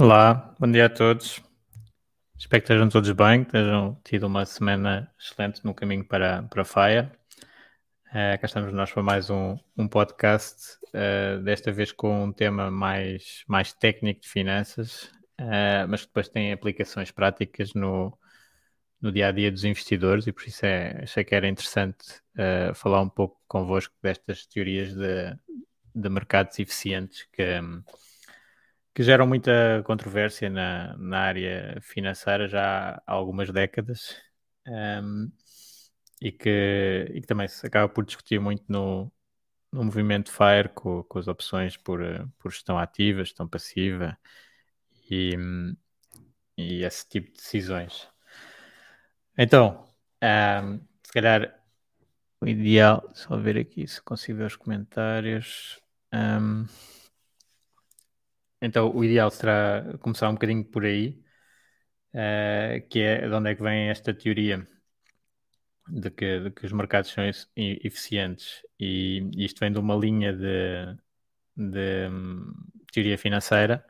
Olá, bom dia a todos. Espero que estejam todos bem, que tenham tido uma semana excelente no caminho para, para a FAIA. Uh, cá estamos nós para mais um, um podcast, uh, desta vez com um tema mais, mais técnico de finanças, uh, mas que depois tem aplicações práticas no, no dia a dia dos investidores e por isso é, achei que era interessante uh, falar um pouco convosco destas teorias de, de mercados eficientes que. Um, que geram muita controvérsia na, na área financeira já há algumas décadas um, e, que, e que também se acaba por discutir muito no, no movimento FIRE com, com as opções por, por gestão ativa, gestão passiva e, e esse tipo de decisões. Então, um, se calhar o ideal, só ver aqui se consigo ver os comentários. Um, então, o ideal será começar um bocadinho por aí, uh, que é de onde é que vem esta teoria de que, de que os mercados são eficientes. E isto vem de uma linha de, de um, teoria financeira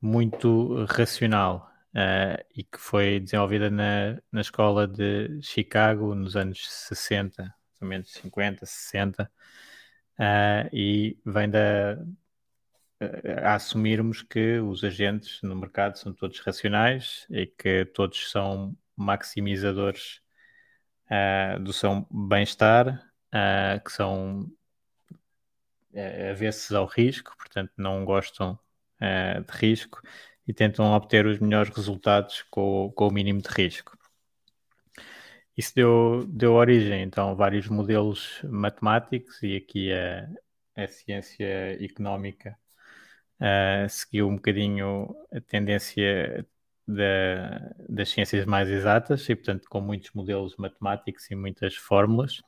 muito racional uh, e que foi desenvolvida na, na escola de Chicago nos anos 60, mais ou menos 50, 60, uh, e vem da, a assumirmos que os agentes no mercado são todos racionais e que todos são maximizadores uh, do seu bem-estar, uh, que são uh, avessos ao risco, portanto não gostam uh, de risco e tentam obter os melhores resultados com, com o mínimo de risco. Isso deu, deu origem então a vários modelos matemáticos e aqui a, a ciência económica uh, seguiu um bocadinho a tendência da, das ciências mais exatas e, portanto, com muitos modelos matemáticos e muitas fórmulas.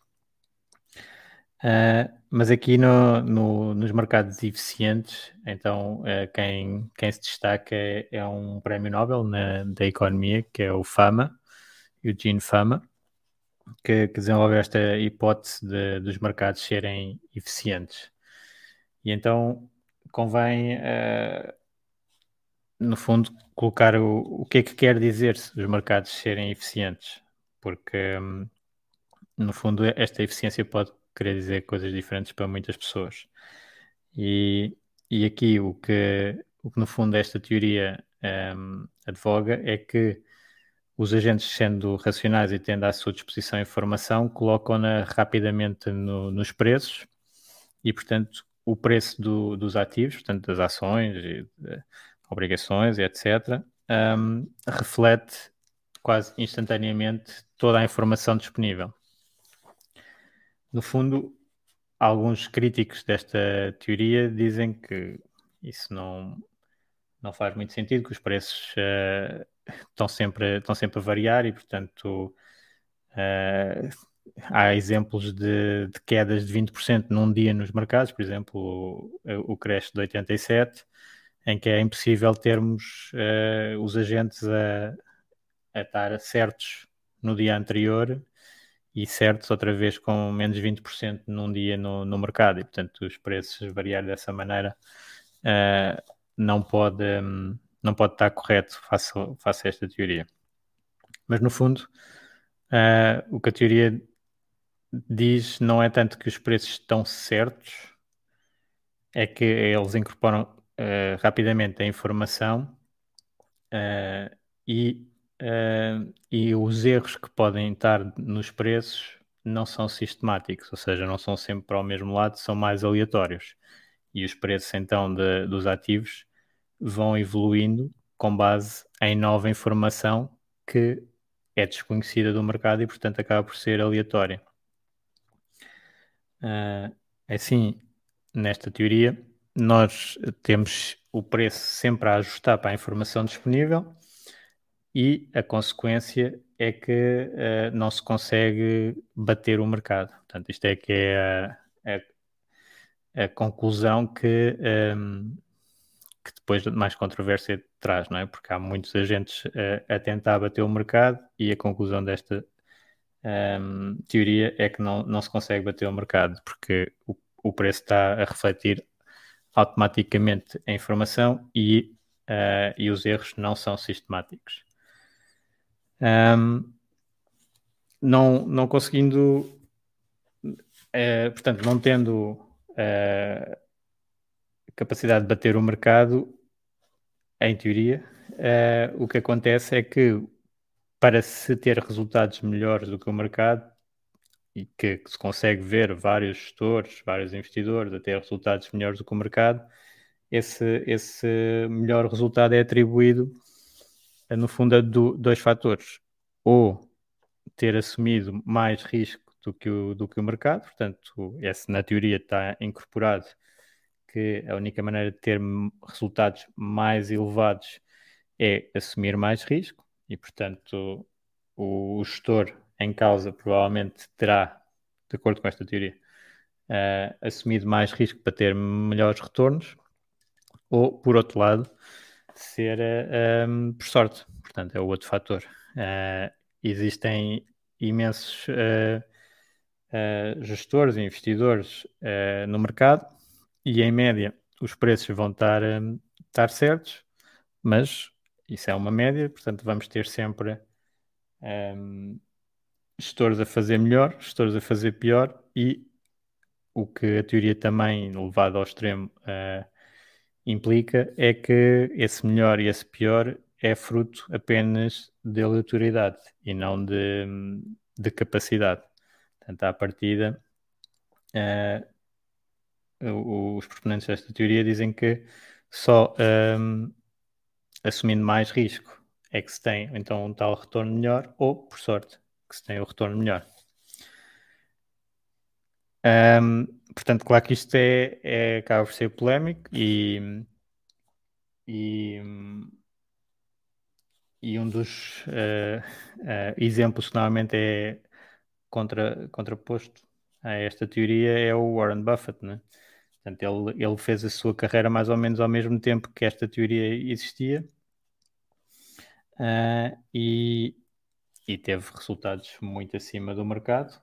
Uh, mas aqui no, no, nos mercados eficientes, então uh, quem, quem se destaca é, é um prémio Nobel na, da economia, que é o Fama, Eugene Fama, que, que desenvolveu esta hipótese de, dos mercados serem eficientes. E então convém, uh, no fundo, colocar o, o que é que quer dizer se os mercados serem eficientes, porque, um, no fundo, esta eficiência pode querer dizer coisas diferentes para muitas pessoas. E, e aqui o que, o que, no fundo, esta teoria um, advoga é que os agentes, sendo racionais e tendo à sua disposição informação, colocam-na rapidamente no, nos preços e, portanto, o preço do, dos ativos, portanto, das ações, e, de, obrigações e etc., um, reflete quase instantaneamente toda a informação disponível. No fundo, alguns críticos desta teoria dizem que isso não, não faz muito sentido, que os preços uh, estão, sempre, estão sempre a variar e, portanto, uh, há exemplos de, de, quedas de 20% num dia nos mercados, por exemplo, o, o crash de 87, em que é impossível termos uh, os agentes a, a estar certos no dia anterior e certos outra vez com menos 20% num dia no, no mercado. E portanto os preços variar dessa maneira uh, não pode um, não pode estar correto face, face a esta teoria. Mas no fundo uh, o que a teoria diz não é tanto que os preços estão certos, é que eles incorporam uh, rapidamente a informação uh, e, uh, e os erros que podem estar nos preços não são sistemáticos, ou seja, não são sempre para o mesmo lado, são mais aleatórios. E os preços então de, dos ativos vão evoluindo com base em nova informação que é desconhecida do mercado e, portanto, acaba por ser aleatória. Uh, assim, nesta teoria, nós temos o preço sempre a ajustar para a informação disponível e a consequência é que uh, não se consegue bater o mercado. Portanto, isto é que é a, a, a conclusão que, um, que depois de mais controvérsia traz, não é? Porque há muitos agentes uh, a tentar bater o mercado e a conclusão desta um, teoria é que não, não se consegue bater o mercado, porque o, o preço está a refletir automaticamente a informação e, uh, e os erros não são sistemáticos. Um, não, não conseguindo, uh, portanto, não tendo uh, capacidade de bater o mercado, em teoria, o que acontece é que para se ter resultados melhores do que o mercado, e que, que, se consegue ver vários gestores, vários investidores a ter resultados melhores do que o mercado, esse, esse melhor resultado é atribuído, eh, no fundo, a do, dois fatores. Ou ter assumido mais risco do que o, do que o mercado, portanto, esse na teoria está incorporado que a única maneira de ter resultados mais elevados é assumir mais risco e, portanto, o, o gestor em causa provavelmente terá, de acordo com esta teoria, uh, assumido mais risco para ter melhores retornos, ou, por outro lado, ser uh, eh, um, ehm, por sorte. Portanto, é o outro fator. Uh, existem imensos gestores e investidores no mercado e, em média, os preços vão estar, um, estar certos, mas isso é uma média, portanto, vamos ter sempre. Um, ehm, gestores a fazer melhor, gestores a fazer pior e o que a teoria também, levada ao extremo, uh, implica é que esse melhor e esse pior é fruto apenas de aleatoriedade e não de, de capacidade. Portanto, à partida, uh, os proponentes desta teoria dizem que só um, ehm, assumindo mais risco é que se tem então um tal retorno melhor ou, por sorte, que se tem o retorno melhor. Um, portanto, claro que isto é, é, acaba por ser polémico e, e, e um dos uh, uh, exemplos que normalmente é contra, contraposto a esta teoria é o Warren Buffett, né? Portanto, ele, ele fez a sua carreira mais ou menos ao mesmo tempo que esta teoria existia. Uh, e, e teve resultados muito acima do mercado.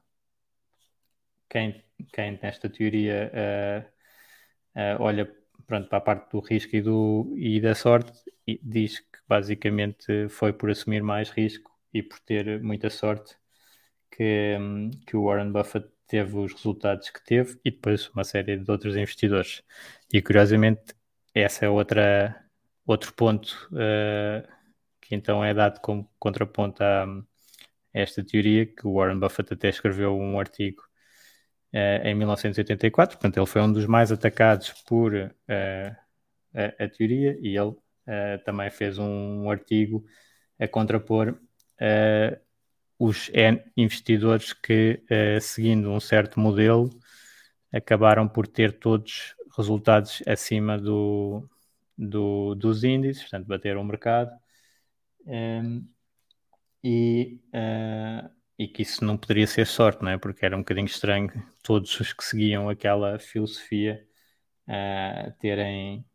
Quem, quem nesta teoria uh, uh, olha pronto, para a parte do risco e, do, e da sorte e diz que basicamente foi por assumir mais risco e por ter muita sorte que, que o Warren Buffett teve os resultados que teve e depois uma série de outros investidores. E curiosamente, essa é outra, outro ponto uh, que então é dado como contraponto a, esta teoria, que o Warren Buffett até escreveu um artigo uh, em 1984, portanto, ele foi um dos mais atacados por uh, a, a, teoria e ele também fez um, artigo a contrapor os investidores que, seguindo um certo modelo, acabaram por ter todos resultados acima do, do, dos índices, portanto, bateram o mercado. Um, e, uh, e que isso não poderia ser sorte, não é? Porque era um bocadinho estranho todos os que seguiam aquela filosofia uh, terem,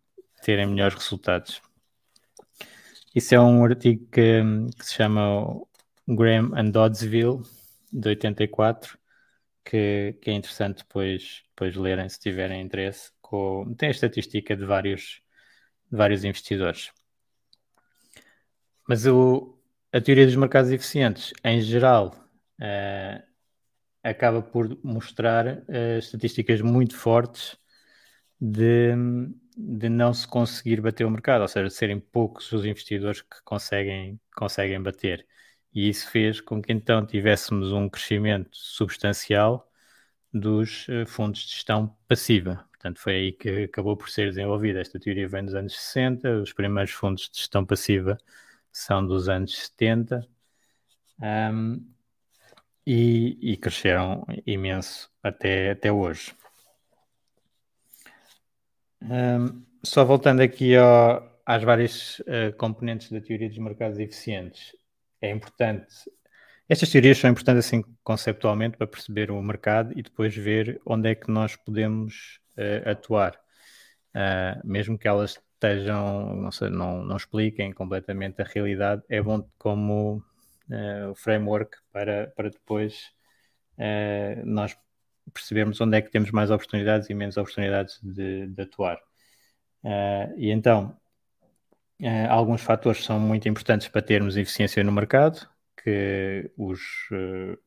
terem melhores resultados. Isso é um artigo que, que se chama Graham and Doddsville, de 84, que, que é interessante depois, depois lerem se tiverem interesse. Com, tem a estatística de vários, de vários investidores. Mas o, a teoria dos mercados eficientes, em geral, uh, acaba por mostrar uh, estatísticas muito fortes de, de não se conseguir bater o mercado, ou seja, de serem poucos os investidores que conseguem, conseguem bater. E isso fez com que então tivéssemos um crescimento substancial dos uh, fundos de gestão passiva. Portanto, foi aí que acabou por ser desenvolvida. Esta teoria vem dos anos 60, os primeiros fundos de gestão passiva são dos anos 70 um, e, e, cresceram imenso até, até hoje. Um, só voltando aqui ao, às várias uh, componentes da teoria dos mercados eficientes, é importante. Estas teorias são importantes assim conceptualmente para perceber o mercado e depois ver onde é que nós podemos uh, atuar, uh, mesmo que elas estejam, não, sei, não, não expliquem completamente a realidade, é bom como uh, framework para, para depois uh, nós percebermos onde é que temos mais oportunidades e menos oportunidades de, de atuar. Uh, e então, uh, alguns fatores são muito importantes para termos eficiência no mercado, que os, uh,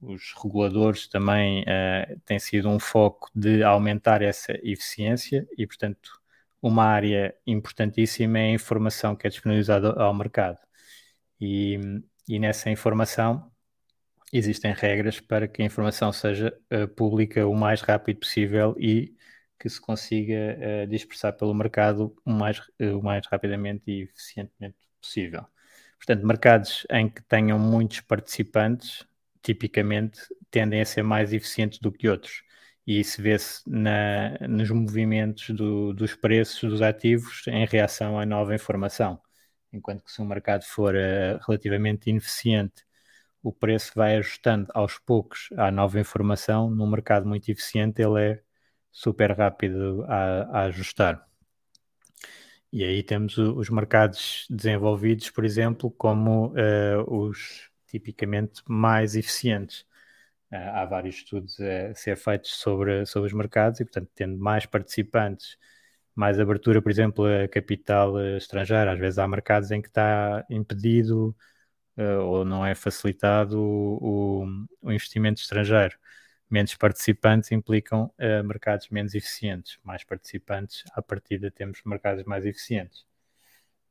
os reguladores também têm sido um foco de aumentar essa eficiência e, portanto, uma área importantíssima é a informação que é disponibilizada ao mercado. E, e nessa informação existem regras para que a informação seja uh, pública o mais rápido possível e que se consiga uh, dispersar pelo mercado o mais, uh, o mais rapidamente e eficientemente possível. Portanto, mercados em que tenham muitos participantes, tipicamente tendem a ser mais eficientes do que outros. E isso vê-se nos movimentos do, dos preços dos ativos em reação à nova informação. Enquanto que se um mercado for relativamente ineficiente o preço vai ajustando aos poucos à nova informação. Num mercado muito eficiente, ele é super rápido a, a ajustar. E aí temos os mercados desenvolvidos, por exemplo, como uh, os tipicamente mais eficientes. Uh, há vários estudos a ser feitos sobre, sobre os mercados e, portanto, tendo mais participantes, mais abertura, por exemplo, a capital eh, estrangeiro. Às vezes há mercados em que está impedido uh, ou não é facilitado o, o, investimento estrangeiro. Menos participantes implicam uh, mercados menos eficientes. Mais participantes, à partida, temos mercados mais eficientes.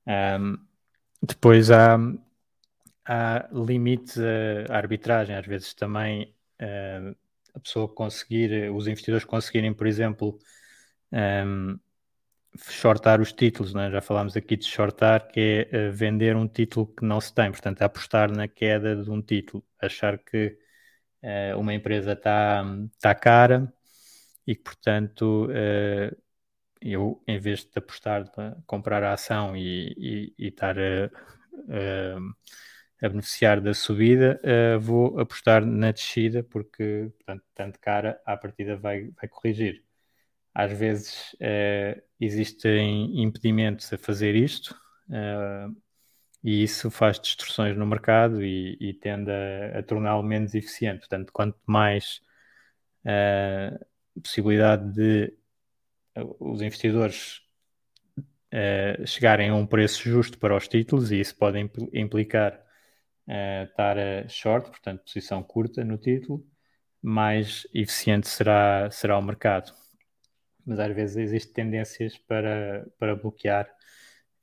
Um, depois há, há limites à arbitragem. Às vezes também uh, a pessoa conseguir, os investidores conseguirem, por exemplo, um, shortar os títulos, né? já falámos aqui de shortar, que é uh, vender um título que não se tem, portanto, apostar na queda de um título, achar que uma empresa está tá cara e que, portanto, uh, eu, em vez de apostar, comprar a ação e, e, e estar a, a, a, beneficiar da subida, vou apostar na descida, porque, portanto, tanto cara, à partida vai, vai corrigir. Às vezes existem impedimentos a fazer isto e isso faz distorções no mercado e, e tende a, a torná-lo menos eficiente. Portanto, quanto mais uh, possibilidade de os investidores chegarem a um preço justo para os títulos, e isso pode implicar estar a short, portanto, posição curta no título, mais eficiente será, será o mercado mas às vezes existem tendências para, para bloquear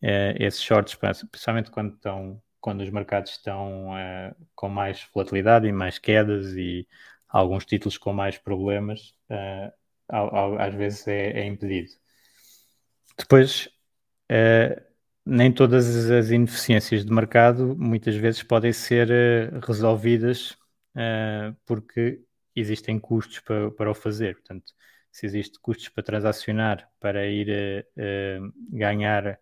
uh, esses shorts, principalmente quando, estão, quando os mercados estão uh, com mais volatilidade e mais quedas e alguns títulos com mais problemas, uh, às vezes é, é impedido. Depois, nem todas as ineficiências de mercado muitas vezes podem ser resolvidas porque existem custos para, para o fazer. Portanto, se existe custos para transacionar para ir ganhar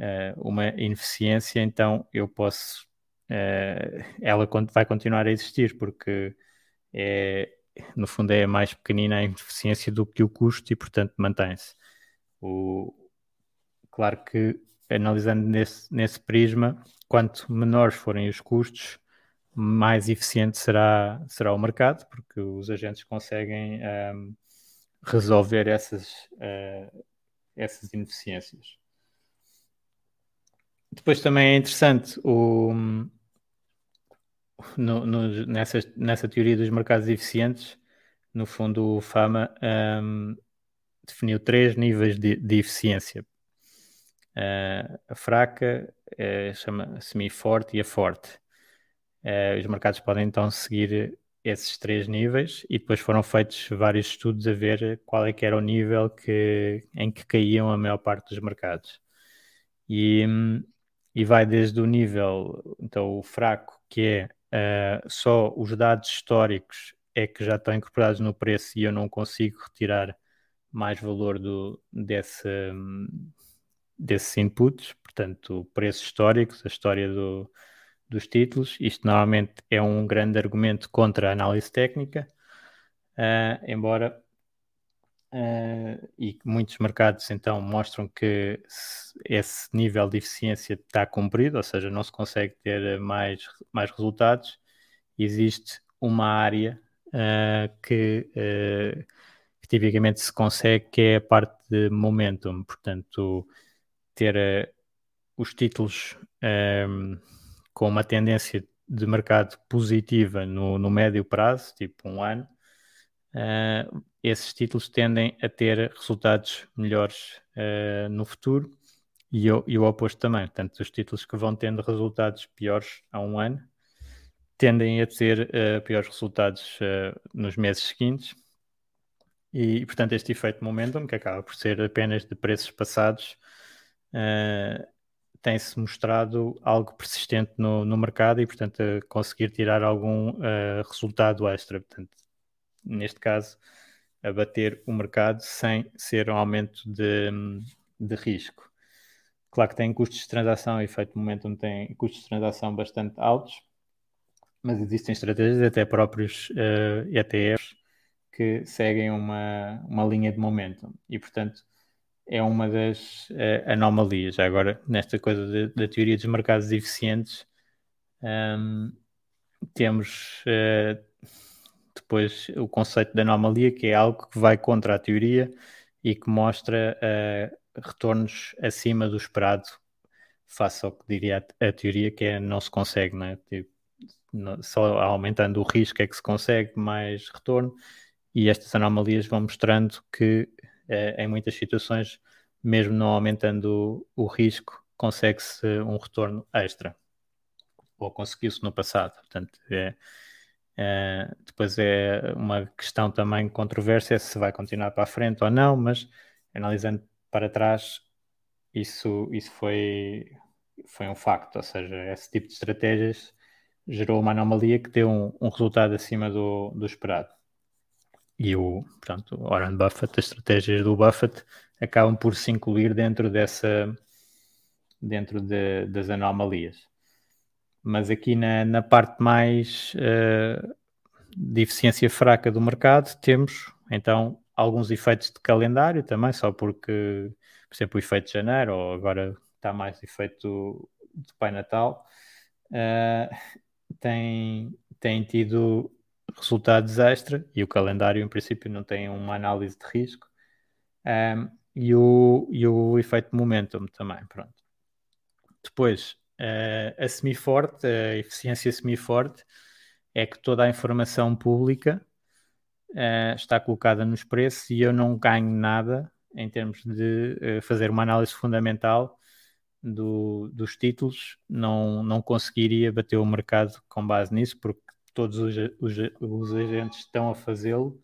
uh, uma ineficiência, então eu posso, ela vai continuar a existir, porque é, no fundo é mais pequenina a ineficiência do que o custo e, portanto, mantém-se. Claro que, analisando nesse, nesse prisma, quanto menores forem os custos, mais eficiente será, será o mercado, porque os agentes conseguem um, resolver essas, uh, essas ineficiências. Depois também é interessante o, no, no, nessa, nessa teoria dos mercados eficientes, no fundo o FAMA um, definiu três níveis de, de eficiência. Uh, a fraca uh, chama semi-forte e a forte. Uh, os mercados podem então seguir esses três níveis e depois foram feitos vários estudos a ver qual é que era o nível que, em que caíam a maior parte dos mercados. E, e vai desde o nível, então o fraco, que é só os dados históricos é que já estão incorporados no preço e eu não consigo retirar mais valor do, desse, desses inputs, portanto, preços históricos, a história do, dos títulos. Isto normalmente é um grande argumento contra a análise técnica, uh, embora uh, e muitos mercados então mostram que esse nível de eficiência está cumprido, ou seja, não se consegue ter mais, mais resultados. Existe uma área uh, que, que tipicamente se consegue, que é a parte de momentum, portanto ter uh, os títulos um, com uma tendência de mercado positiva no, no médio prazo, tipo um ano, uh, esses títulos tendem a ter resultados melhores uh, no futuro e o, e o oposto também. Portanto, os títulos que vão tendo resultados piores há um ano tendem a ter uh, piores resultados nos meses seguintes. E, portanto, este efeito momentum, que acaba por ser apenas de preços passados, tem-se mostrado algo persistente no, no mercado e, portanto, conseguir tirar algum uh, resultado extra. Portanto, neste caso, abater o mercado sem ser um aumento de, de risco. Claro que tem custos de transação, efeito momentum tem custos de transação bastante altos, mas existem estratégias, até próprios uh, eh, ETFs, que seguem uma, uma linha de momentum. E, portanto, é uma das uh, anomalias. Agora, nesta coisa da teoria dos mercados eficientes, um, temos uh, depois o conceito de anomalia, que é algo que vai contra a teoria e que mostra uh, retornos acima do esperado, face ao que diria a, a teoria, que é não se consegue, não é? Tipo, não, só aumentando o risco é que se consegue mais retorno, e estas anomalias vão mostrando que é, em muitas situações, mesmo não aumentando o, o risco, consegue-se um retorno extra. Ou conseguiu-se no passado. Portanto, é, é, depois é uma questão também controversa se vai continuar para a frente ou não, mas analisando para trás, isso, isso foi, foi um facto. Ou seja, esse tipo de estratégias gerou uma anomalia que deu um, um resultado acima do, do esperado e o, portanto, Warren Buffett, as estratégias do Buffett acabam por se incluir dentro dessa dentro de, das anomalias. Mas aqui na, na parte mais uh, de eficiência fraca do mercado temos então alguns efeitos de calendário também, só porque, por exemplo, o efeito de janeiro, ou agora está mais efeito de Pai Natal, uh, tem, tem tido resultados extra e o calendário, em princípio, não tem uma análise de risco. Um, e, o, e o efeito momentum também, pronto. Depois, uh, a semi-forte, a eficiência semi-forte, é que toda a informação pública uh, está colocada nos preços e eu não ganho nada em termos de uh, fazer uma análise fundamental do, dos títulos, não, não conseguiria bater o mercado com base nisso, porque todos os, os, os agentes estão a fazê-lo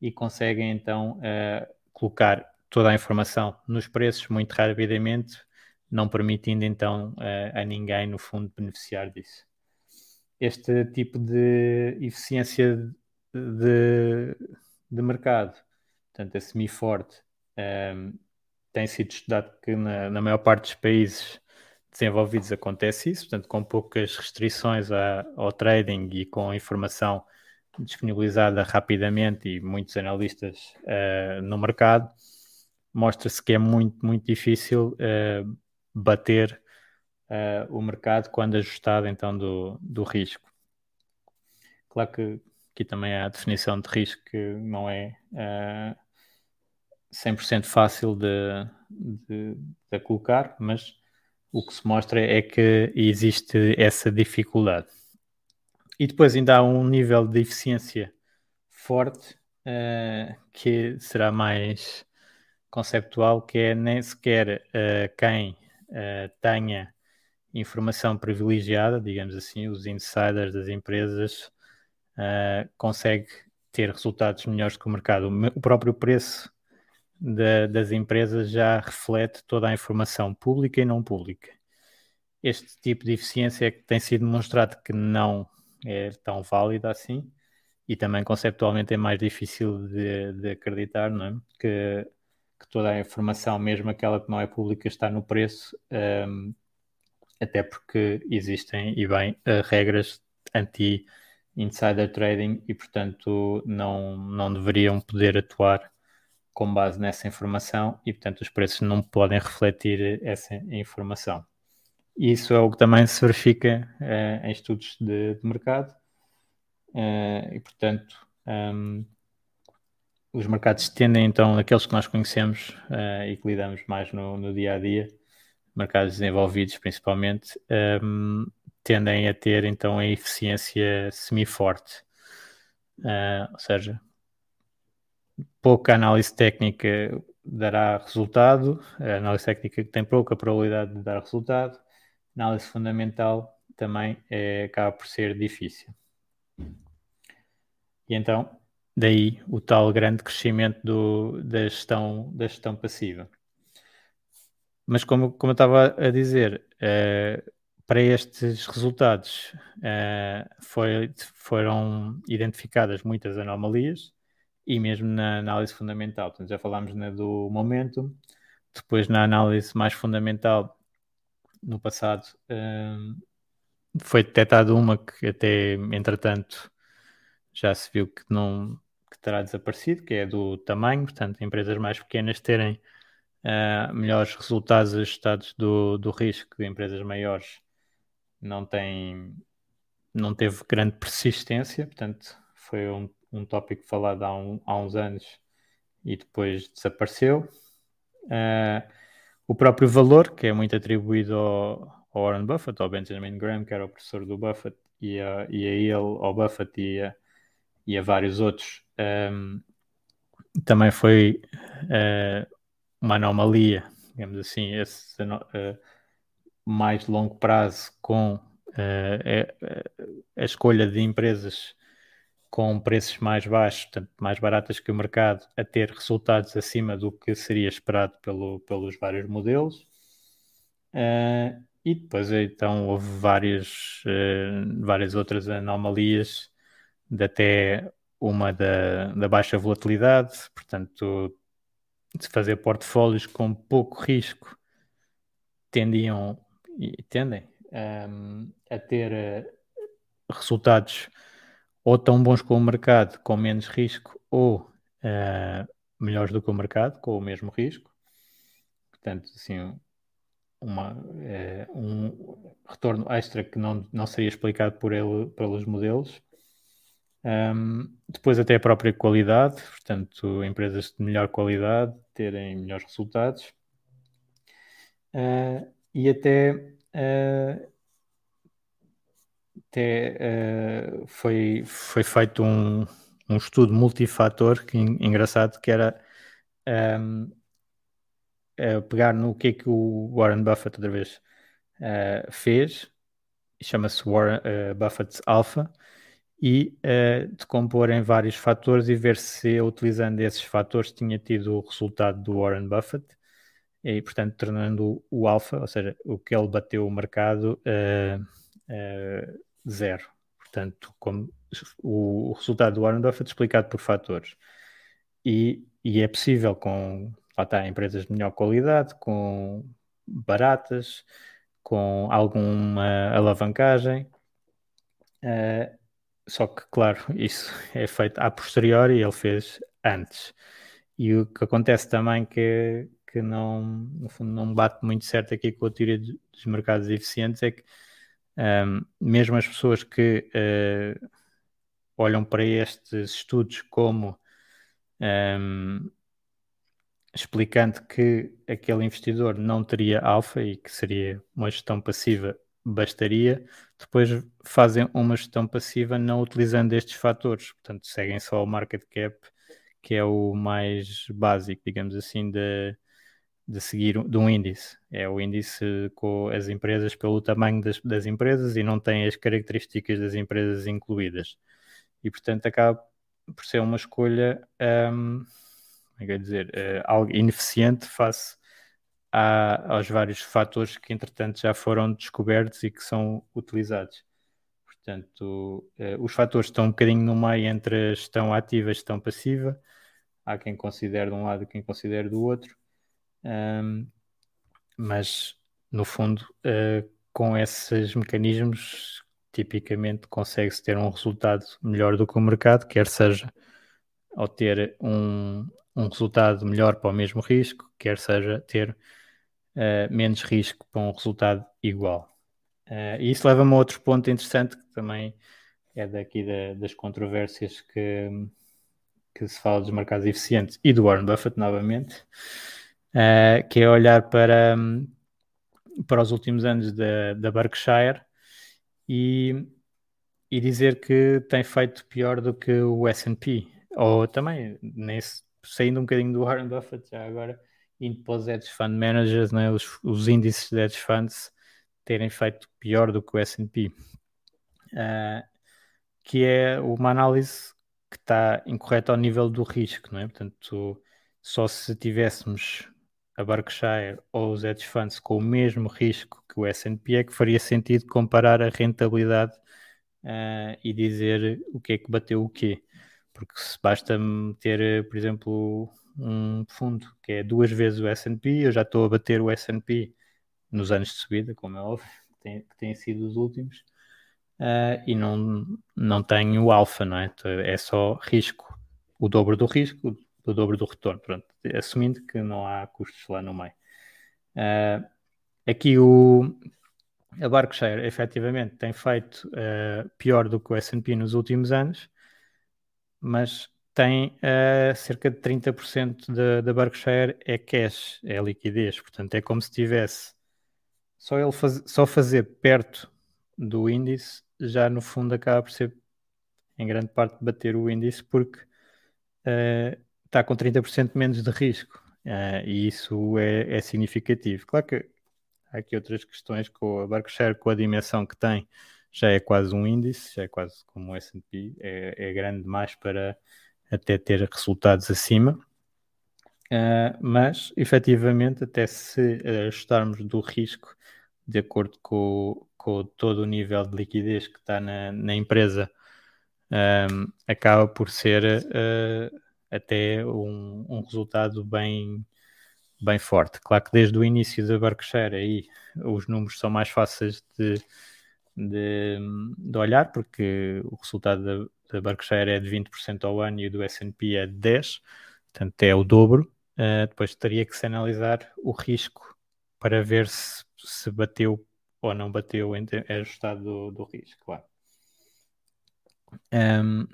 e conseguem então uh, colocar toda a informação nos preços muito rapidamente, não permitindo então uh, a ninguém, no fundo, beneficiar disso. Este tipo de eficiência de, de mercado, portanto, a semi-forte, um, eh, tem sido estudado que na, na maior parte dos países desenvolvidos acontece isso, portanto, com poucas restrições a, ao trading e com informação disponibilizada rapidamente e muitos analistas uh, no mercado, mostra-se que é muito, muito difícil uh, bater uh, o mercado quando ajustado então do, do risco. Claro que aqui também há a definição de risco que não é uh, 100% fácil de, de, de colocar, mas o que se mostra é que existe essa dificuldade. E depois ainda há um nível de eficiência forte uh, que será mais conceptual que é nem sequer uh, quem uh, tenha informação privilegiada, digamos assim, os insiders das empresas, uh, consegue ter resultados melhores que o mercado. O próprio preço das empresas já reflete toda a informação pública e não pública. Este tipo de eficiência é que tem sido demonstrado que não é tão válida assim e também conceptualmente é mais difícil de, de acreditar, não é? Que, que, toda a informação, mesmo aquela que não é pública, está no preço, um, até porque existem, e bem, uh, regras anti-insider trading e, portanto, não, não deveriam poder atuar com base nessa informação e, portanto, os preços não podem refletir essa informação. Isso é o que também se verifica uh, em estudos de, de mercado uh, e, portanto, um, os mercados tendem então, aqueles que nós conhecemos uh, e que lidamos mais no, no, dia a dia, mercados desenvolvidos principalmente, um, tendem a ter então a eficiência semi-forte. ou seja, pouca análise técnica dará resultado, a análise técnica tem pouca probabilidade de dar resultado, análise fundamental também é, acaba por ser difícil. E então, daí o tal grande crescimento do, da, gestão, da gestão passiva. Mas como, como eu estava a dizer, uh, para estes resultados uh, foi, foram identificadas muitas anomalias e mesmo na análise fundamental. Portanto, já falámos na do momento, depois na análise mais fundamental no passado um, foi detectado uma que até entretanto já se viu que não terá desaparecido, que é do tamanho, portanto, empresas mais pequenas terem uh, melhores resultados ajustados do, do risco, empresas maiores não têm não teve grande persistência, portanto, foi um um tópico falado há, um, há uns anos e depois desapareceu. Uh, o próprio valor, que é muito atribuído ao, ao, Warren Buffett, ao Benjamin Graham, que era o professor do Buffett, e a, e a ele, ao Buffett e a, e a vários outros, um, também foi uh, uma anomalia, digamos assim, esse uh, mais longo prazo com a escolha de empresas com preços mais baixos, portanto, mais baratas que o mercado, a ter resultados acima do que seria esperado pelo, pelos vários modelos. Uh, e depois então houve várias, uh, várias outras anomalias, de até uma da, da baixa volatilidade, portanto, de fazer portfólios com pouco risco tendiam e tendem um, a ter uh, resultados ou tão bons com o mercado, com menos risco, ou uh, melhores do que o mercado, com o mesmo risco. Portanto, assim, uma, uh, um retorno extra que não, não seria explicado por ele, pelos modelos. Um, depois até a própria qualidade, portanto, empresas de melhor qualidade terem melhores resultados. Uh, e até uh, até uh, foi, foi feito um, um estudo multifator que, engraçado que era um, pegar no que é que o Warren Buffett outra vez fez, chama-se uh, Buffett's Alpha, e uh, decompor em vários fatores e ver se utilizando esses fatores tinha tido o resultado do Warren Buffett e portanto tornando o alfa, ou seja, o que ele bateu o mercado uh, uh, zero. Portanto, como o, resultado do Warren Buffett explicado por fatores. E, e é possível com lá está, empresas de melhor qualidade, com baratas, com alguma alavancagem. Uh, só que, claro, isso é feito a posteriori e ele fez antes. E o que acontece também que, que não, no fundo, não bate muito certo aqui com a teoria dos mercados eficientes é que um, mesmo as pessoas que uh, olham para estes estudos como um, explicando que aquele investidor não teria alfa e que seria uma gestão passiva bastaria, depois fazem uma gestão passiva não utilizando estes fatores, portanto seguem só o market cap, que é o mais básico, digamos assim, de, de seguir de um índice. É o índice com as empresas pelo tamanho das, das empresas e não tem as características das empresas incluídas. E, portanto, acaba por ser uma escolha, um, como é dizer, uh, algo ineficiente face a, aos vários fatores que, entretanto, já foram descobertos e que são utilizados. Portanto, uh, os fatores estão um bocadinho no meio entre a gestão ativa e a gestão passiva. Há quem considere de um lado e quem considere do outro. Um, mas, no fundo, uh, com esses mecanismos, tipicamente consegue-se ter um resultado melhor do que o mercado, quer seja ao ter um, um resultado melhor para o mesmo risco, quer seja ter uh, menos risco para um resultado igual. Uh, e isso leva-me a outro ponto interessante que também é daqui da, das controvérsias que, que se fala dos mercados eficientes e do Warren Buffett novamente, uh, que é olhar para, para os últimos anos da, da Berkshire e, e dizer que tem feito pior do que o S&P, ou também, nesse, saindo um bocadinho do Warren Buffett já agora, indo para os hedge fund managers, né, os, os índices de hedge funds terem feito pior do que o S&P, uh, que é uma análise que está incorreta ao nível do risco, não é? Portanto, só se tivéssemos a Berkshire ou os hedge funds com o mesmo risco que o S&P é que faria sentido comparar a rentabilidade uh, e dizer o que é que bateu o quê. Porque se basta ter, por exemplo, um fundo que é duas vezes o S&P, eu já estou a bater o S&P nos anos de subida, como é óbvio, que têm tem sido os últimos, uh, e não, não tenho alfa, não é? Então, é só risco, o dobro do risco, o dobro do retorno, pronto, assumindo que não há custos lá no meio. Uh, aqui o, a Berkshire efetivamente tem feito uh, pior do que o S&P nos últimos anos, mas tem uh, cerca de 30% da Berkshire é cash, é liquidez, portanto é como se tivesse só ele faz, só fazer perto do índice já no fundo acaba por ser em grande parte bater o índice porque uh, está com 30% menos de risco uh, e isso é, é, significativo. Claro que há aqui outras questões com a Berkshire, com a dimensão que tem, já é quase um índice, já é quase como o S&P, é, é grande demais para até ter resultados acima. Uh, mas, efetivamente, até se ajustarmos do risco de acordo com, com todo o nível de liquidez que está na, na empresa, um, acaba por ser uh, até um, um, resultado bem, bem forte. Claro que desde o início da Berkshire aí os números são mais fáceis de, de, de olhar, porque o resultado da, da Berkshire é de 20% ao ano e do S&P é de 10%, portanto é o dobro. Uh, depois teria que se analisar o risco para ver se, se bateu ou não bateu, é ajustado do, do risco, claro. Um,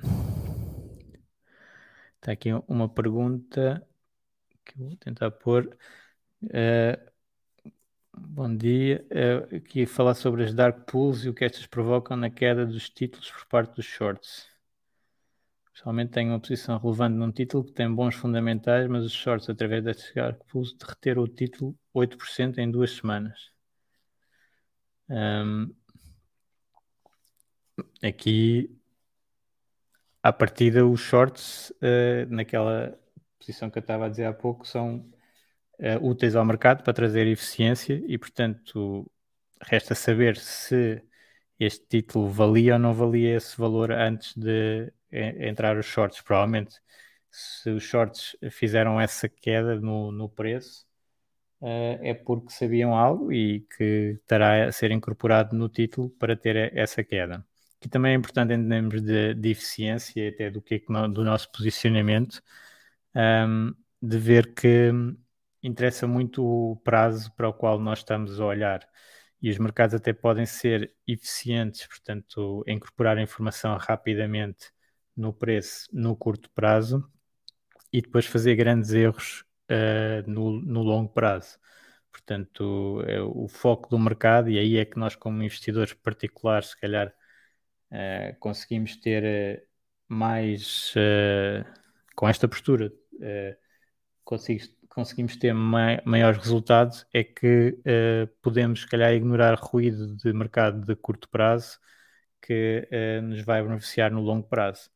está aqui uma pergunta que eu vou tentar pôr. Uh, bom dia. Uh, aqui falar sobre as dark pools e o que estas provocam na queda dos títulos por parte dos shorts. Pessoalmente tenho uma posição relevante num título que tem bons fundamentais, mas os shorts, através destes dark pools, derreteram o título 8% em duas semanas. Um, aqui, à partida, os shorts, uh, naquela posição que eu estava a dizer há pouco, são uh, úteis ao mercado para trazer eficiência e, portanto, resta saber se este título valia ou não valia esse valor antes de entrar os shorts. Provavelmente, se os shorts fizeram essa queda no, no preço, uh, é porque sabiam algo e que terá a ser incorporado no título para ter essa queda. Que também é importante entendermos de, de eficiência até do, que, é do nosso posicionamento, um, ehm, de ver que interessa muito o prazo para o qual nós estamos a olhar e os mercados até podem ser eficientes, portanto, incorporar a informação rapidamente no preço no curto prazo e depois fazer grandes erros uh, no, no, longo prazo. Portanto, é o foco do mercado, e aí é que nós, como investidores particulares, se calhar uh, conseguimos ter uh, mais com esta postura uh, conseguimos ter maiores resultados, é que uh, podemos, se calhar, ignorar ruído de mercado de curto prazo que uh, nos vai beneficiar no longo prazo.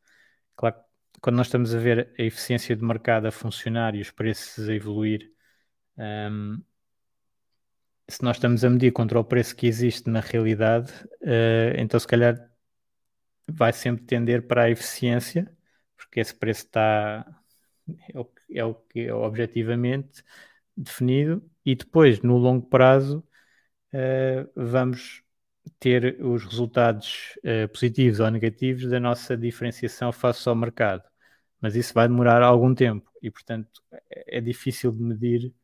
Claro quando nós estamos a ver a eficiência de mercado a funcionar e os preços a evoluir, um, ehm, se nós estamos a medir contra o preço que existe na realidade, uh, então se calhar vai sempre tender para a eficiência, porque esse preço está é o, que é objetivamente definido, e depois, no longo prazo, uh, vamos ter os resultados uh, positivos ou negativos da nossa diferenciação face ao mercado. Mas isso vai demorar algum tempo e, portanto, é, difícil de medir,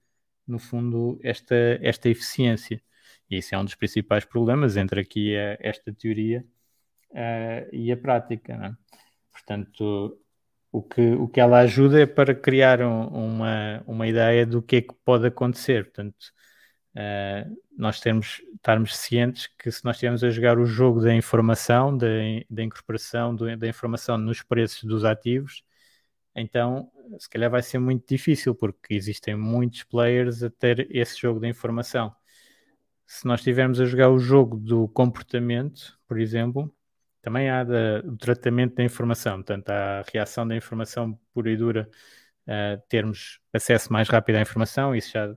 no fundo, esta, esta eficiência. E isso é um dos principais problemas entre aqui a, esta teoria uh, e a prática. É? Portanto, o que, o que ela ajuda é para criar um, uma, uma ideia do que é que pode acontecer. Portanto, uh, nós temos, estarmos cientes que se nós estivermos a jogar o jogo da informação, da, da incorporação do, da informação nos preços dos ativos, então se calhar vai ser muito difícil, porque existem muitos players a ter esse jogo da informação. Se nós estivermos a jogar o jogo do comportamento, por exemplo, também há da, o tratamento da informação, portanto, há a reação da informação pura e dura, uh, termos acesso mais rápido à informação, isso já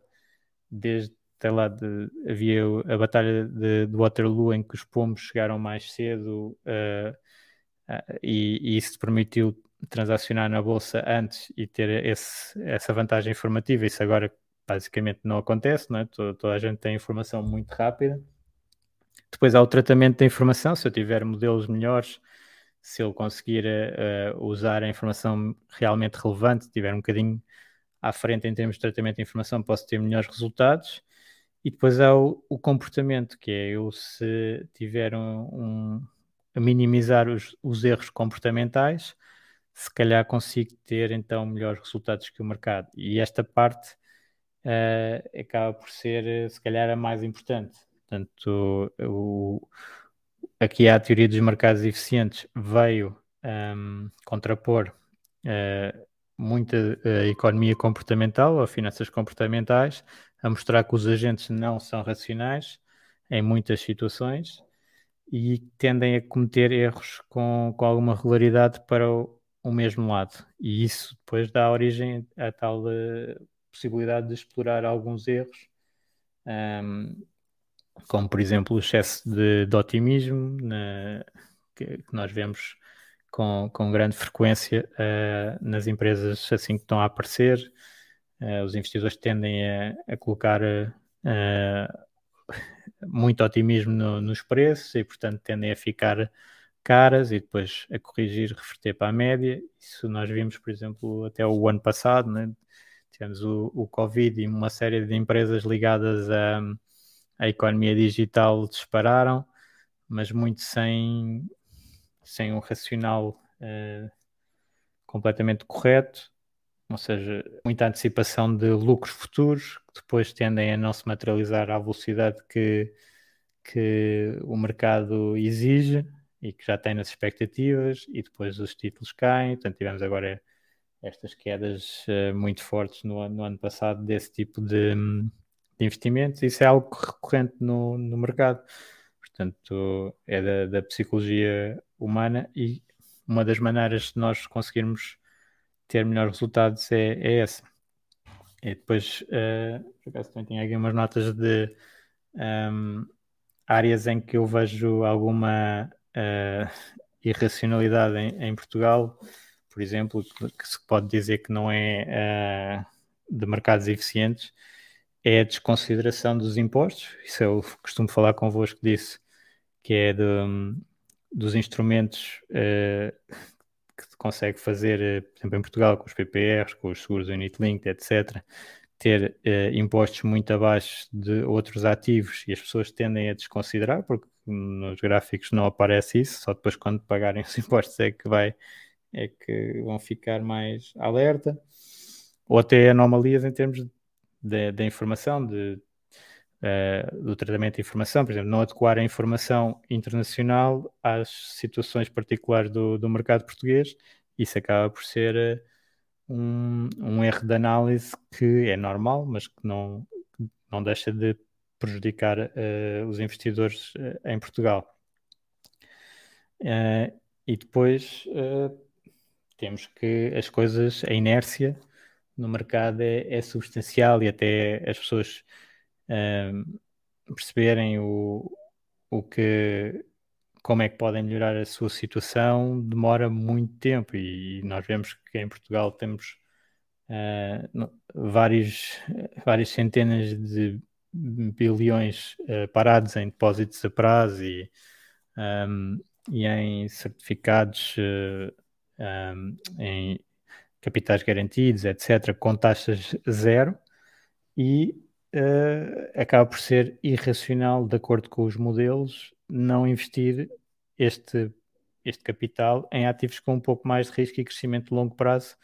desde até lá de, havia a batalha de, de, Waterloo em que os pomos chegaram mais cedo uh, uh, e, e, isso permitiu transacionar na bolsa antes e ter esse, essa vantagem informativa. Isso agora basicamente não acontece, não é? toda, toda a gente tem informação muito rápida. Depois há o tratamento da informação, se eu tiver modelos melhores, se eu conseguir uh, usar a informação realmente relevante, tiver um bocadinho à frente em termos de tratamento de informação, posso ter melhores resultados. E depois há o, o comportamento, que é eu se tiver um, um a minimizar os, os, erros comportamentais, se calhar consigo ter então melhores resultados que o mercado. E esta parte uh, acaba por ser, se calhar, a mais importante. Portanto, o, aqui a teoria dos mercados eficientes, veio um, contrapor uh, muita uh, economia comportamental ou finanças comportamentais, a mostrar que os agentes não são racionais em muitas situações e tendem a cometer erros com, com alguma regularidade para o, o mesmo lado. E isso depois dá origem à tal uh, possibilidade de explorar alguns erros. Um, como por exemplo o excesso de, de otimismo na, que, que, nós vemos com, com grande frequência uh, nas empresas assim que estão a aparecer. Uh, os investidores tendem a, a colocar uh, muito otimismo no, nos preços e, portanto, tendem a ficar caras e depois a corrigir, reverter para a média. Isso nós vimos, por exemplo, até o ano passado, né? tivemos o, o Covid e uma série de empresas ligadas a a economia digital dispararam, mas muito sem, sem um racional uh, completamente correto, ou seja, muita antecipação de lucros futuros que depois tendem a não se materializar à velocidade que, que o mercado exige e que já tem nas expectativas, e depois os títulos caem. Portanto, tivemos agora estas quedas uh, muito fortes no, no ano passado desse tipo de de investimentos, isso é algo recorrente no, no mercado. Portanto, é da, da, psicologia humana e uma das maneiras de nós conseguirmos ter melhores resultados é, é essa. E depois, uh, por acaso também tenho aqui umas notas de um, ehm, áreas em que eu vejo alguma uh, irracionalidade em, em, Portugal, por exemplo, que se pode dizer que não é uh, de mercados eficientes, é a desconsideração dos impostos. Isso eu costumo falar convosco disso, que é de, dos instrumentos uh, que se consegue fazer, uh, por exemplo, em Portugal, com os PPRs, com os seguros unit-linked, etc., ter uh, impostos muito abaixo de outros ativos e as pessoas tendem a desconsiderar, porque nos gráficos não aparece isso, só depois quando pagarem os impostos é que vai é que vão ficar mais alerta, ou até anomalias em termos de da, informação, de, uh, do tratamento de informação, por exemplo, não adequar a informação internacional às situações particulares do, do mercado português, isso acaba por ser um, um erro de análise que é normal, mas que não, não deixa de prejudicar uh, os investidores uh, em Portugal. Uh, e depois temos que as coisas, a inércia no mercado é, é substancial e até as pessoas perceberem o, o que como é que podem melhorar a sua situação demora muito tempo. E nós vemos que em Portugal temos uh, vários, várias centenas de bilhões uh, parados em depósitos a prazo e, um, e em certificados uh, um, em capitais garantidos, etc., com taxas zero e uh, acaba por ser irracional, de acordo com os modelos, não investir este, este capital em ativos com um pouco mais de risco e crescimento de longo prazo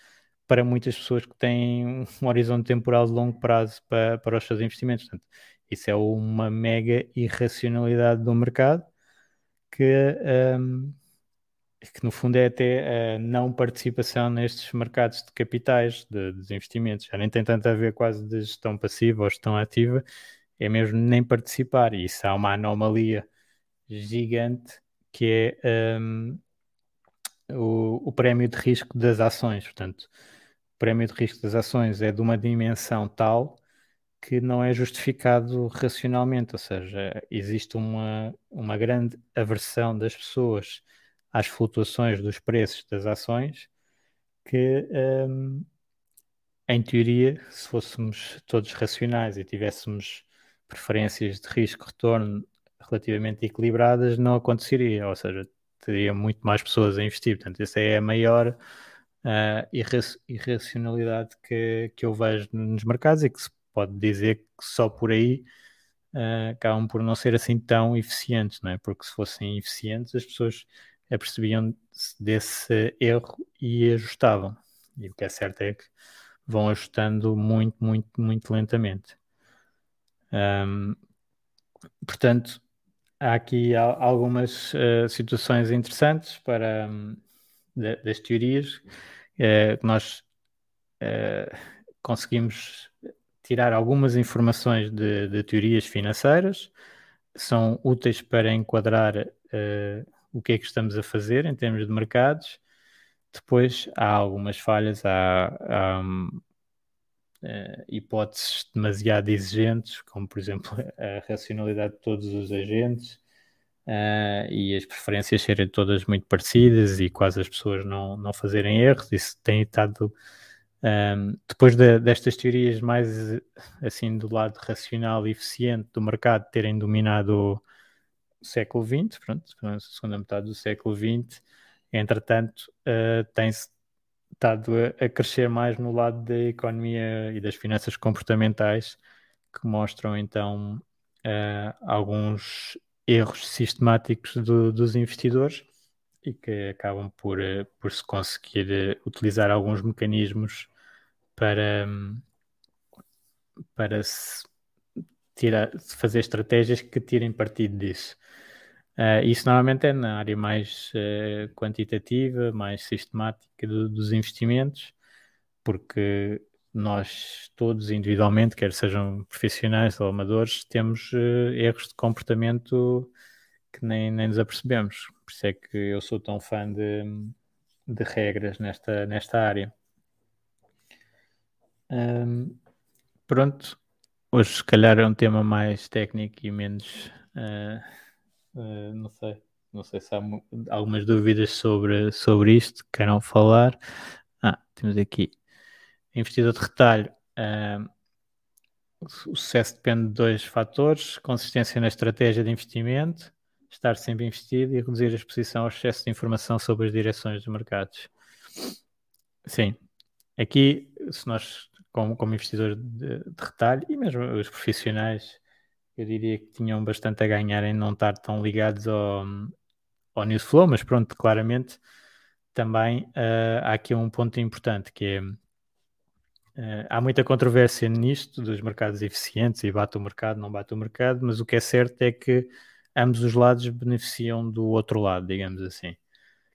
para muitas pessoas que têm um horizonte temporal de longo prazo para, para os seus investimentos. Portanto, isso é uma mega irracionalidade do mercado que, um, que no fundo é até a não participação nestes mercados de capitais, de, dos investimentos. Já nem tem tanto a ver quase de gestão passiva ou gestão ativa, é mesmo nem participar. E isso há uma anomalia gigante que é um, o, o prémio de risco das ações. Portanto, o prémio de risco das ações é de uma dimensão tal que não é justificado racionalmente, ou seja, existe uma, uma grande aversão das pessoas às flutuações dos preços das ações que, um, em teoria, se fôssemos todos racionais e tivéssemos preferências de risco-retorno relativamente equilibradas, não aconteceria, ou seja, teria muito mais pessoas a investir. Portanto, essa é a maior uh, irracionalidade que, que eu vejo nos mercados e que se pode dizer que só por aí uh, acabam por não ser assim tão eficientes, não é? Porque se fossem eficientes, as pessoas apercebiam desse erro e ajustavam. E o que é certo é que vão ajustando muito, muito, muito lentamente. Um, portanto, há aqui algumas uh, situações interessantes para um, das teorias uh, nós uh, conseguimos tirar algumas informações de, de, teorias financeiras são úteis para enquadrar o que é que estamos a fazer em termos de mercados depois há algumas falhas há, há um, uh, hipóteses demasiado exigentes, como por exemplo a racionalidade de todos os agentes uh, e as preferências serem todas muito parecidas e quase as pessoas não, não fazerem erros. Isso tem estado. Um, depois de, destas teorias mais assim do lado racional e eficiente do mercado terem dominado século XX, pronto, segunda metade do século XX, entretanto, uh, tem-se estado a, a, crescer mais no lado da economia e das finanças comportamentais, que mostram então uh, alguns erros sistemáticos do, dos investidores e que acabam por, uh, por se conseguir utilizar alguns mecanismos para, para se fazer estratégias que tirem partido disso. Uh, isso normalmente é na área mais uh, quantitativa, mais sistemática do, dos investimentos, porque nós todos individualmente, quer sejam profissionais ou amadores, temos uh, erros de comportamento que nem, nem nos apercebemos. Por isso é que eu sou tão fã de, de regras nesta, nesta área. Um, pronto, hoje se calhar é um tema mais técnico e menos. Uh, Uh, não sei. Não sei se há algumas dúvidas sobre, sobre isto que queiram falar. Ah, temos aqui. Investidor de retalho. Uh, o sucesso depende de dois fatores: consistência na estratégia de investimento, estar sempre investido e reduzir a exposição ao excesso de informação sobre as direções dos mercados. Sim, aqui, se nós, como, como investidores de, de retalho e mesmo os profissionais, eu diria que tinham bastante a ganhar em não estar tão ligados ao, ao Newsflow, mas pronto, claramente também uh, há aqui um ponto importante que é uh, há muita controvérsia nisto dos mercados eficientes e bate o mercado, não bate o mercado, mas o que é certo é que ambos os lados beneficiam do outro lado, digamos assim.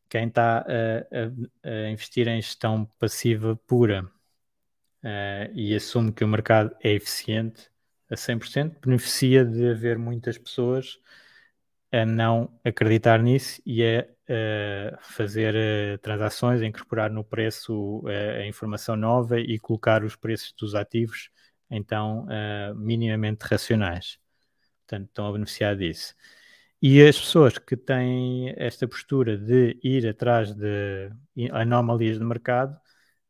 quem está a, a, a, investir em gestão passiva pura uh, e assume que o mercado é eficiente a 100%, beneficia de haver muitas pessoas a não acreditar nisso e a, a fazer uh, transações, a incorporar no preço uh, a informação nova e colocar os preços dos ativos então minimamente racionais. Portanto, estão a beneficiar disso. E as pessoas que têm esta postura de ir atrás de anomalias de mercado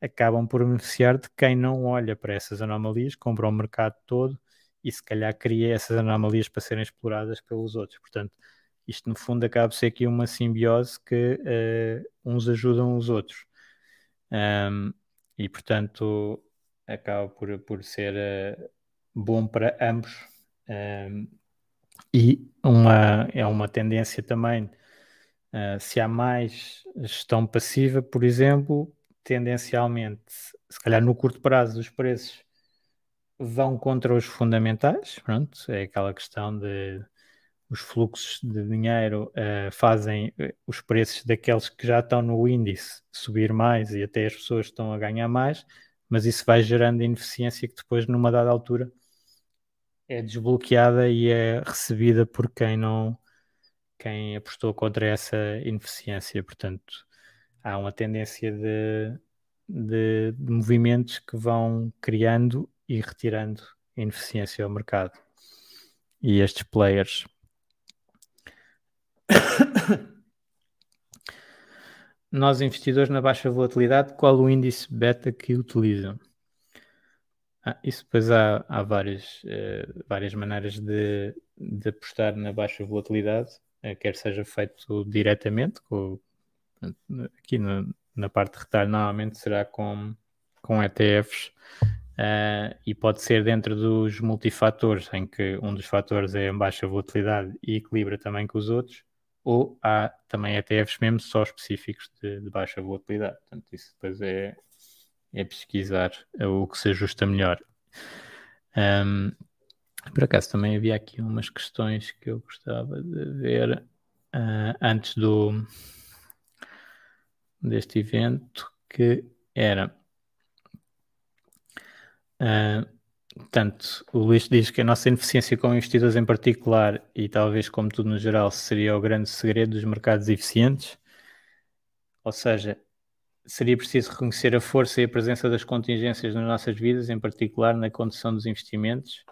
acabam por beneficiar de quem não olha para essas anomalias, compra o mercado todo e se calhar cria essas anomalias para serem exploradas pelos outros. Portanto, isto no fundo acaba por ser aqui uma simbiose que uh, uns ajudam os outros. Um, e portanto acaba por, por ser uh, bom para ambos. Um, e uma, é uma tendência também, uh, se há mais gestão passiva, por exemplo, tendencialmente, se calhar no curto prazo, os preços vão contra os fundamentais, pronto, é aquela questão de os fluxos de dinheiro uh, fazem eh, os preços daqueles que já estão no índice subir mais e até as pessoas estão a ganhar mais, mas isso vai gerando ineficiência que depois, numa dada altura, é desbloqueada e é recebida por quem não quem apostou contra essa ineficiência. Portanto, há uma tendência de, de, de movimentos que vão criando e retirando ineficiência ao mercado. E estes players nós investidores na baixa volatilidade, qual o índice beta que utilizam? Ah, isso depois há, há várias, uh, várias maneiras de, de apostar na baixa volatilidade, uh, quer seja feito diretamente, com, aqui no, na parte de retalho normalmente será com, com ETFs, uh, e pode ser dentro dos multifatores, em que um dos fatores é a baixa volatilidade e equilibra também com os outros, ou há também ETFs mesmo só específicos de, de baixa volatilidade. Portanto, isso depois é, é pesquisar o que se ajusta melhor. Um, por acaso também havia aqui umas questões que eu gostava de ver uh, antes do deste evento que era uh, portanto, o Luís diz que a nossa ineficiência como investidores em particular e talvez como tudo no geral seria o grande segredo dos mercados eficientes ou seja, seria preciso reconhecer a força e a presença das contingências nas nossas vidas, em particular na condução dos investimentos.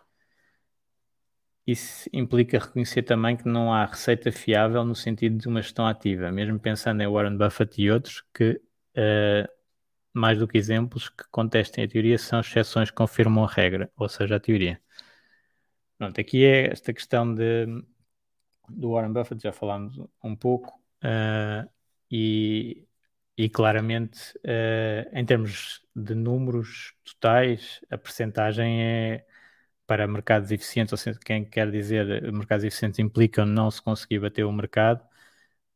Isso implica reconhecer também que não há receita fiável no sentido de uma gestão ativa, mesmo pensando em Warren Buffett e outros que, uh, mais do que exemplos, que contestem a teoria, são exceções que confirmam a regra, ou seja, a teoria. Pronto, aqui é esta questão de, do Warren Buffett, já falámos um pouco, uh, e e claramente, uh, em termos de números totais, a percentagem é para mercados eficientes, ou seja, quem quer dizer mercados eficientes implicam não se conseguir bater o mercado,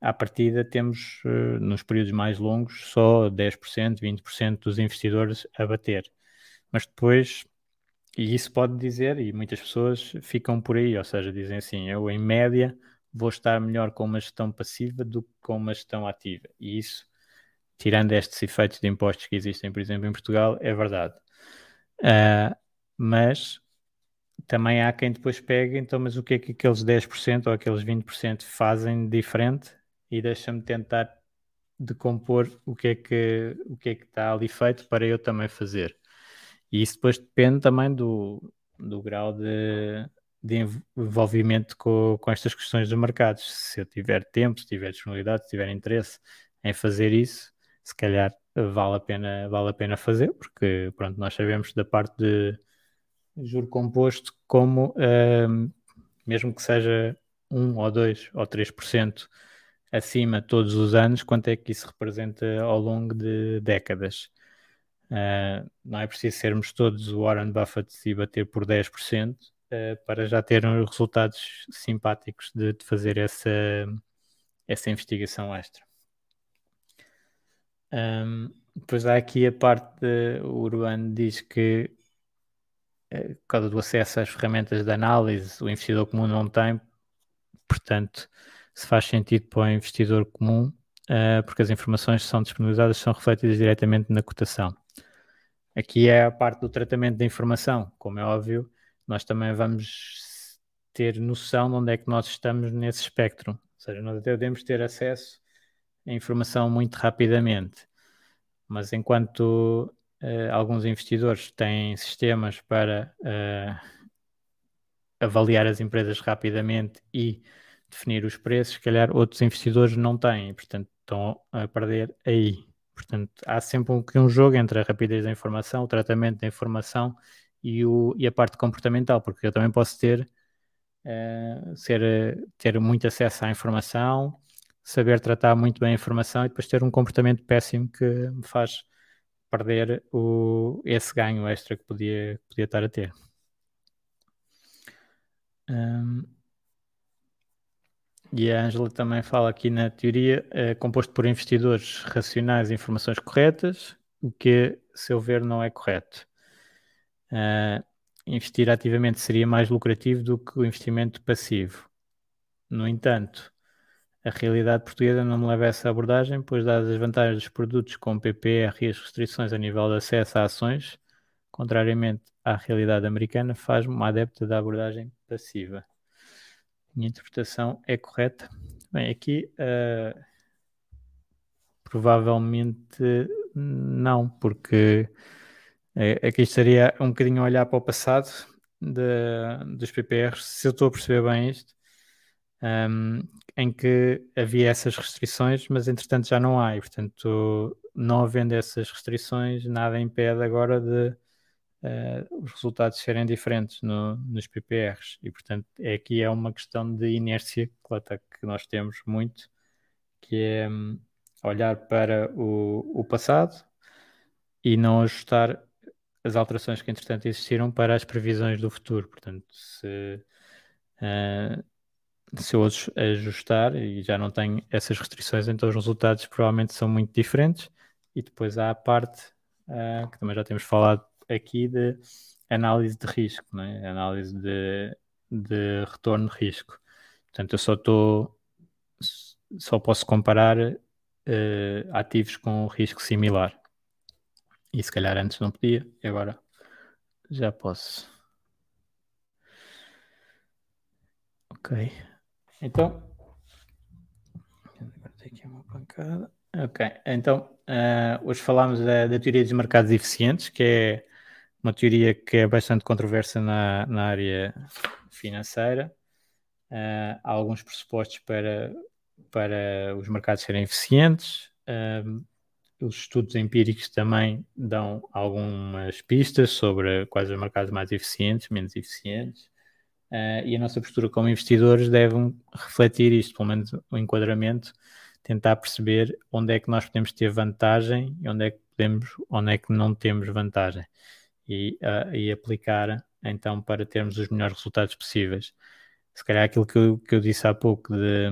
à partida temos, uh, nos períodos mais longos, só 10%, 20% dos investidores a bater. Mas depois, e isso pode dizer, e muitas pessoas ficam por aí, ou seja, dizem assim, eu em média vou estar melhor com uma gestão passiva do que com uma gestão ativa. E isso tirando estes efeitos de impostos que existem, por exemplo, em Portugal, é verdade. Uh, mas também há quem depois pega, então, mas o que é que aqueles 10% ou aqueles 20% fazem diferente? E deixa-me tentar decompor o que, é que, o que é que está ali feito para eu também fazer. E isso depois depende também do, do grau de, de envolvimento com, com estas questões dos mercados. Se eu tiver tempo, se tiver disponibilidade, se tiver interesse em fazer isso, se calhar vale a pena, vale a pena fazer, porque pronto, nós sabemos da parte de juro composto como uh, mesmo que seja 1 ou 2 ou 3% acima todos os anos, quanto é que isso representa ao longo de décadas. Uh, não é preciso sermos todos o Warren Buffett e bater por 10% uh, eh, para já ter resultados simpáticos de, de fazer essa, essa investigação extra. Um, depois há aqui a parte de, o Urbano diz que por causa do acesso às ferramentas de análise, o investidor comum não tem, portanto, se faz sentido para o investidor comum uh, porque as informações que são disponibilizadas são refletidas diretamente na cotação. Aqui é a parte do tratamento da informação, como é óbvio, nós também vamos ter noção de onde é que nós estamos nesse espectro. Ou seja, nós até podemos ter acesso a informação muito rapidamente, mas enquanto uh, alguns investidores têm sistemas para uh, avaliar as empresas rapidamente e definir os preços, se calhar outros investidores não têm, portanto estão a perder aí. Portanto, há sempre um, um jogo entre a rapidez da informação, o tratamento da informação e, o, e a parte comportamental, porque eu também posso ter, uh, ser, ter muito acesso à informação, saber tratar muito bem a informação e depois ter um comportamento péssimo que me faz perder o, esse ganho extra que podia, podia estar a ter. Um, e a Angela também fala aqui na teoria, é composto por investidores racionais e informações corretas, o que, se eu ver, não é correto. Uh, investir ativamente seria mais lucrativo do que o investimento passivo. No entanto, a realidade portuguesa não me leva a essa abordagem, pois, dadas as vantagens dos produtos com PPR e as restrições a nível de acesso a ações, contrariamente à realidade americana, faz-me uma adepta da abordagem passiva. Minha interpretação é correta? Bem, aqui uh, provavelmente não, porque aqui estaria um bocadinho a olhar para o passado de, dos PPRs, se eu estou a perceber bem isto, um, em que havia essas restrições, mas entretanto já não há, e portanto, não havendo essas restrições, nada impede agora de uh, os resultados serem diferentes no, nos PPRs. E, portanto, é, aqui é uma questão de inércia que nós temos muito, que é um, olhar para o, o passado e não ajustar as alterações que, entretanto, existiram para as previsões do futuro. Portanto, se, uh, se eu ajustar e já não tenho essas restrições, então os resultados provavelmente são muito diferentes. E depois há a parte uh, que também já temos falado aqui de análise de risco, né? análise de, de retorno de risco. Portanto, eu só estou, só posso comparar uh, ativos com risco similar. E se calhar antes não podia, agora já posso. Ok. Então. Agora aqui uma pancada. Ok, então uh, hoje falámos da, da, teoria dos mercados eficientes, que é uma teoria que é bastante controversa na, na área financeira. Uh, há alguns pressupostos para, para os mercados serem eficientes. Uh, os estudos empíricos também dão algumas pistas sobre quais os mercados mais eficientes, menos eficientes. Uh, e a nossa postura como investidores deve refletir isto, pelo menos o enquadramento, tentar perceber onde é que nós podemos ter vantagem e onde é que podemos, onde é que não temos vantagem e, uh, e aplicar então para termos os melhores resultados possíveis. Se calhar aquilo que eu, que eu disse há pouco de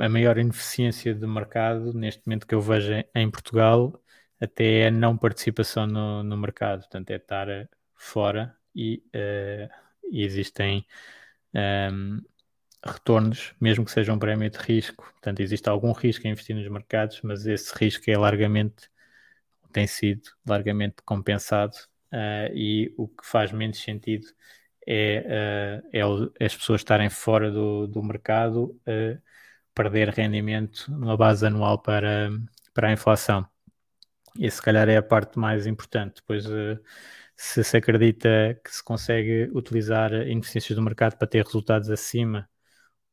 a maior ineficiência do mercado neste momento que eu vejo em Portugal até é a não participação no, no mercado, portanto é estar fora e, uh, e existem um, retornos, mesmo que seja um prémio de risco, portanto existe algum risco em investir nos mercados, mas esse risco é largamente tem sido largamente compensado uh, e o que faz menos sentido é, uh, é, o, as pessoas estarem fora do, do mercado, uh, perder rendimento numa base anual para, para a inflação. E se calhar é a parte mais importante. Depois, se se acredita que se consegue utilizar ineficiências do mercado para ter resultados acima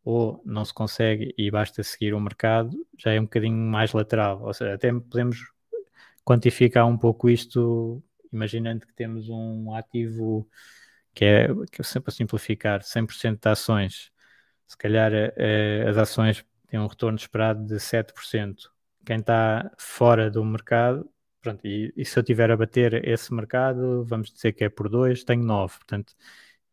ou não se consegue e basta seguir o mercado, já é um bocadinho mais lateral. Ou seja, até podemos quantificar um pouco isto, imaginando que temos um ativo que é, que é sempre a simplificar, 100% de ações, se calhar eh, as ações têm um retorno esperado de 7%. Quem está fora do mercado, pronto, e, e, se eu tiver a bater esse mercado, vamos dizer que é por 2, tenho 9. Portanto,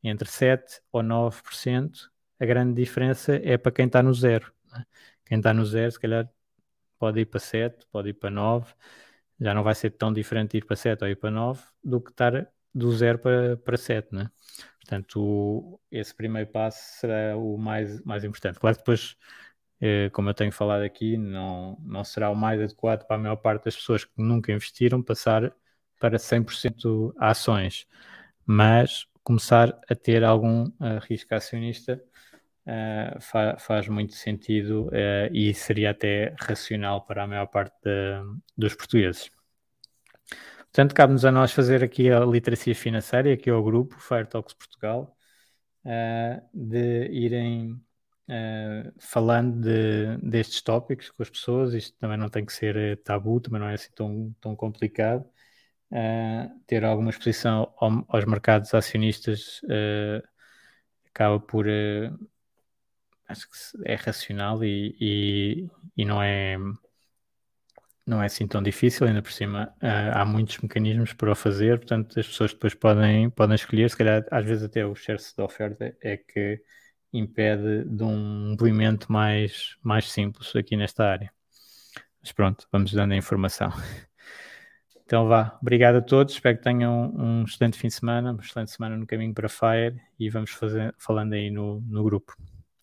entre 7 ou 9%, a grande diferença é para quem está no zero. Né? Quem está no zero, se calhar, pode ir para 7, pode ir para 9 já não vai ser tão diferente ir para 7 ou ir para 9 do que estar do 0 para, para 7, né? Portanto, esse primeiro passo será o mais, mais importante. Claro que depois eh, como eu tenho falado aqui, não, não será o mais adequado para a maior parte das pessoas que nunca investiram passar para 100% ações, mas começar a ter algum uh, risco acionista uh, fa faz muito sentido uh, e seria até racional para a maior parte de, dos portugueses. Portanto, cabe-nos a nós fazer aqui a literacia financeira, aqui ao grupo Fire Talks Portugal, de irem Uh, falando de, destes tópicos com as pessoas, isto também não tem que ser tabu, também não é assim tão, tão complicado. Uh, ter alguma exposição ao, aos mercados acionistas uh, acaba por acho que é racional e, e, e, não é não é assim tão difícil, ainda por cima há muitos mecanismos para o fazer, portanto as pessoas depois podem, podem escolher, se calhar às vezes até o excesso de oferta é que impede de um movimento mais, mais simples aqui nesta área. Mas pronto, vamos dando a informação. Então vá, obrigado a todos, espero que tenham um excelente fim de semana, uma excelente semana no caminho para Fire e vamos fazer, falando aí no, no grupo.